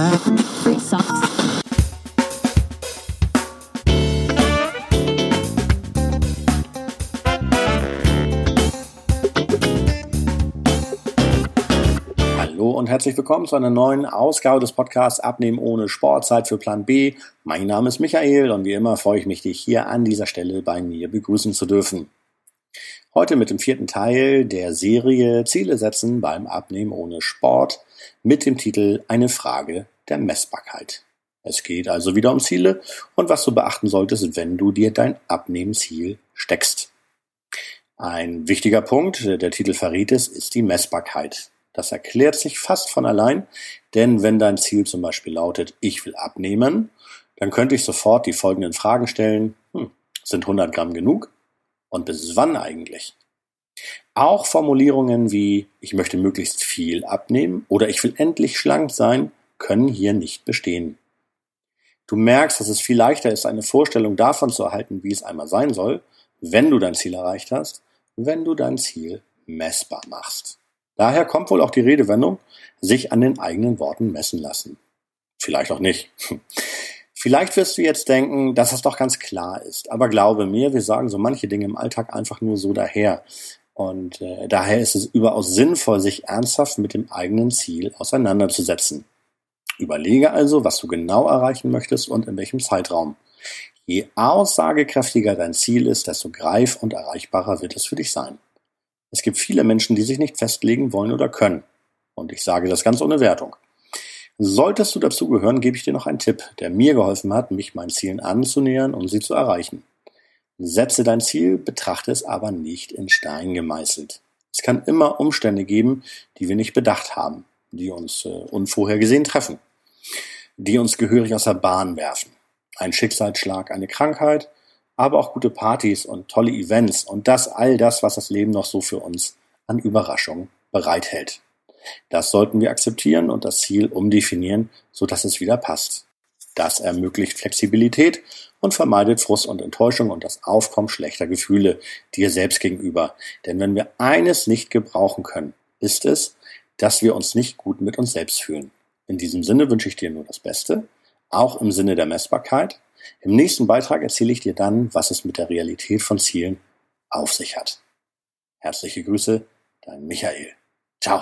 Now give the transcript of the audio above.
Hallo und herzlich willkommen zu einer neuen Ausgabe des Podcasts Abnehmen ohne Sportzeit für Plan B. Mein Name ist Michael und wie immer freue ich mich, dich hier an dieser Stelle bei mir begrüßen zu dürfen. Heute mit dem vierten Teil der Serie Ziele setzen beim Abnehmen ohne Sport mit dem Titel Eine Frage der Messbarkeit. Es geht also wieder um Ziele und was du beachten solltest, wenn du dir dein Abnehmziel steckst. Ein wichtiger Punkt, der Titel verrät es, ist die Messbarkeit. Das erklärt sich fast von allein, denn wenn dein Ziel zum Beispiel lautet, ich will abnehmen, dann könnte ich sofort die folgenden Fragen stellen. Hm, sind 100 Gramm genug? Und bis wann eigentlich? Auch Formulierungen wie ich möchte möglichst viel abnehmen oder ich will endlich schlank sein können hier nicht bestehen. Du merkst, dass es viel leichter ist, eine Vorstellung davon zu erhalten, wie es einmal sein soll, wenn du dein Ziel erreicht hast, wenn du dein Ziel messbar machst. Daher kommt wohl auch die Redewendung, sich an den eigenen Worten messen lassen. Vielleicht auch nicht. Vielleicht wirst du jetzt denken, dass es doch ganz klar ist. Aber glaube mir, wir sagen so manche Dinge im Alltag einfach nur so daher. Und äh, daher ist es überaus sinnvoll, sich ernsthaft mit dem eigenen Ziel auseinanderzusetzen. Überlege also, was du genau erreichen möchtest und in welchem Zeitraum. Je aussagekräftiger dein Ziel ist, desto greif und erreichbarer wird es für dich sein. Es gibt viele Menschen, die sich nicht festlegen wollen oder können. Und ich sage das ganz ohne Wertung. Solltest du dazugehören, gebe ich dir noch einen Tipp, der mir geholfen hat, mich meinen Zielen anzunähern und sie zu erreichen. Setze dein Ziel, betrachte es aber nicht in Stein gemeißelt. Es kann immer Umstände geben, die wir nicht bedacht haben, die uns äh, unvorhergesehen treffen, die uns gehörig aus der Bahn werfen. Ein Schicksalsschlag, eine Krankheit, aber auch gute Partys und tolle Events und das all das, was das Leben noch so für uns an Überraschungen bereithält. Das sollten wir akzeptieren und das Ziel umdefinieren, so dass es wieder passt. Das ermöglicht Flexibilität und vermeidet Frust und Enttäuschung und das Aufkommen schlechter Gefühle dir selbst gegenüber. Denn wenn wir eines nicht gebrauchen können, ist es, dass wir uns nicht gut mit uns selbst fühlen. In diesem Sinne wünsche ich dir nur das Beste, auch im Sinne der Messbarkeit im nächsten Beitrag erzähle ich dir dann, was es mit der Realität von Zielen auf sich hat. Herzliche Grüße, dein Michael. 走。